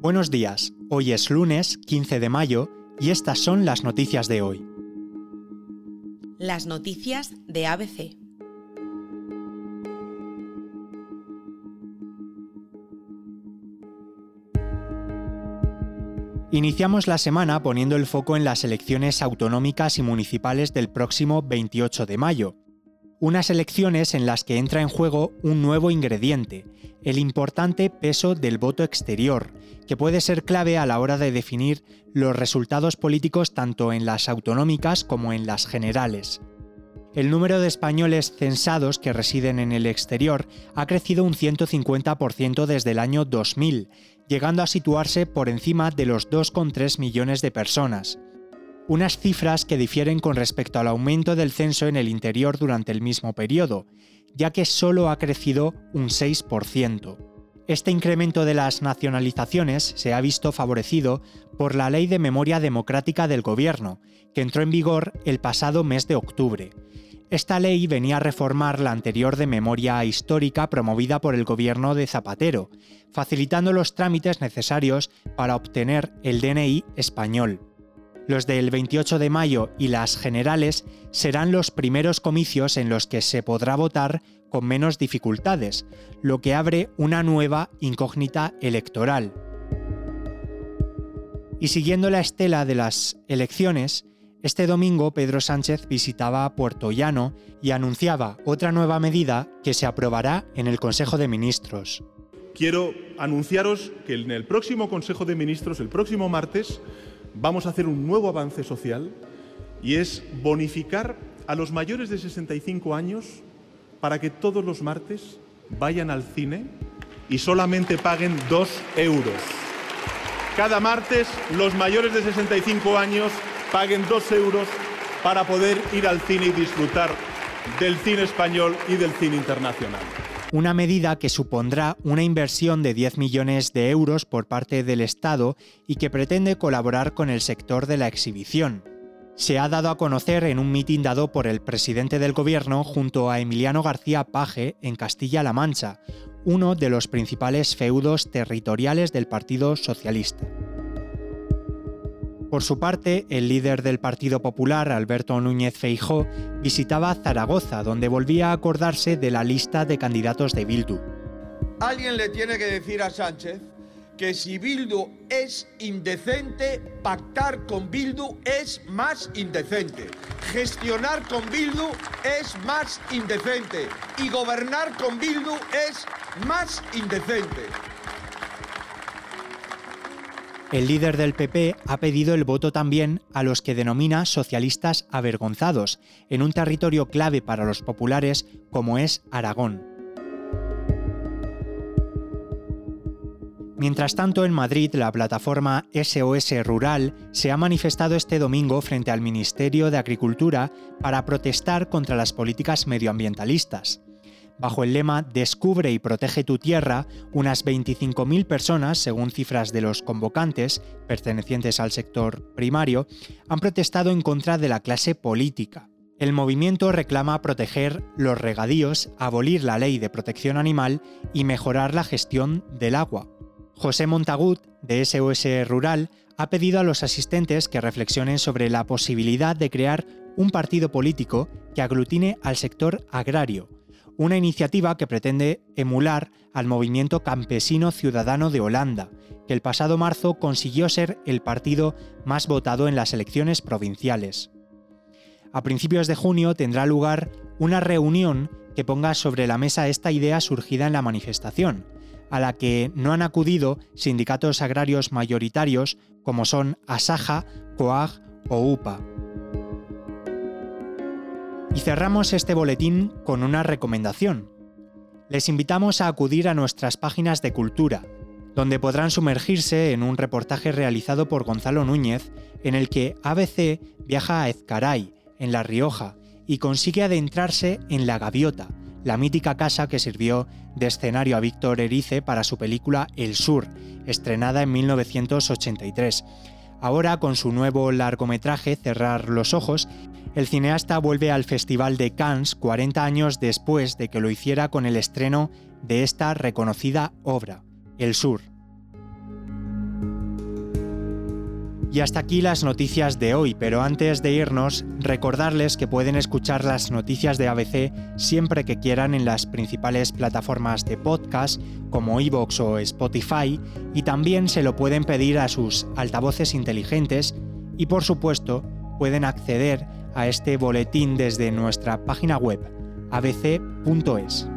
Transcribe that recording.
Buenos días, hoy es lunes 15 de mayo y estas son las noticias de hoy. Las noticias de ABC. Iniciamos la semana poniendo el foco en las elecciones autonómicas y municipales del próximo 28 de mayo unas elecciones en las que entra en juego un nuevo ingrediente, el importante peso del voto exterior, que puede ser clave a la hora de definir los resultados políticos tanto en las autonómicas como en las generales. El número de españoles censados que residen en el exterior ha crecido un 150% desde el año 2000, llegando a situarse por encima de los 2,3 millones de personas unas cifras que difieren con respecto al aumento del censo en el interior durante el mismo periodo, ya que solo ha crecido un 6%. Este incremento de las nacionalizaciones se ha visto favorecido por la Ley de Memoria Democrática del Gobierno, que entró en vigor el pasado mes de octubre. Esta ley venía a reformar la anterior de memoria histórica promovida por el gobierno de Zapatero, facilitando los trámites necesarios para obtener el DNI español. Los del 28 de mayo y las generales serán los primeros comicios en los que se podrá votar con menos dificultades, lo que abre una nueva incógnita electoral. Y siguiendo la estela de las elecciones, este domingo Pedro Sánchez visitaba Puerto Llano y anunciaba otra nueva medida que se aprobará en el Consejo de Ministros. Quiero anunciaros que en el próximo Consejo de Ministros, el próximo martes, vamos a hacer un nuevo avance social y es bonificar a los mayores de 65 años para que todos los martes vayan al cine y solamente paguen dos euros. Cada martes los mayores de 65 años paguen dos euros para poder ir al cine y disfrutar del cine español y del cine internacional una medida que supondrá una inversión de 10 millones de euros por parte del Estado y que pretende colaborar con el sector de la exhibición. Se ha dado a conocer en un mitin dado por el presidente del gobierno junto a Emiliano García Paje en Castilla-La Mancha, uno de los principales feudos territoriales del Partido Socialista. Por su parte, el líder del Partido Popular, Alberto Núñez Feijó, visitaba Zaragoza, donde volvía a acordarse de la lista de candidatos de Bildu. Alguien le tiene que decir a Sánchez que si Bildu es indecente, pactar con Bildu es más indecente. Gestionar con Bildu es más indecente. Y gobernar con Bildu es más indecente. El líder del PP ha pedido el voto también a los que denomina socialistas avergonzados, en un territorio clave para los populares como es Aragón. Mientras tanto, en Madrid, la plataforma SOS Rural se ha manifestado este domingo frente al Ministerio de Agricultura para protestar contra las políticas medioambientalistas. Bajo el lema Descubre y protege tu tierra, unas 25.000 personas, según cifras de los convocantes, pertenecientes al sector primario, han protestado en contra de la clase política. El movimiento reclama proteger los regadíos, abolir la ley de protección animal y mejorar la gestión del agua. José Montagut, de SOS Rural, ha pedido a los asistentes que reflexionen sobre la posibilidad de crear un partido político que aglutine al sector agrario, una iniciativa que pretende emular al movimiento campesino ciudadano de Holanda, que el pasado marzo consiguió ser el partido más votado en las elecciones provinciales. A principios de junio tendrá lugar una reunión que ponga sobre la mesa esta idea surgida en la manifestación, a la que no han acudido sindicatos agrarios mayoritarios como son Asaja, COAG o UPA. Y cerramos este boletín con una recomendación. Les invitamos a acudir a nuestras páginas de cultura, donde podrán sumergirse en un reportaje realizado por Gonzalo Núñez, en el que ABC viaja a Ezcaray, en La Rioja, y consigue adentrarse en La Gaviota, la mítica casa que sirvió de escenario a Víctor Erice para su película El Sur, estrenada en 1983. Ahora, con su nuevo largometraje Cerrar los Ojos, el cineasta vuelve al Festival de Cannes 40 años después de que lo hiciera con el estreno de esta reconocida obra, El Sur. Y hasta aquí las noticias de hoy, pero antes de irnos, recordarles que pueden escuchar las noticias de ABC siempre que quieran en las principales plataformas de podcast como iVoox o Spotify y también se lo pueden pedir a sus altavoces inteligentes y por supuesto pueden acceder a este boletín desde nuestra página web abc.es.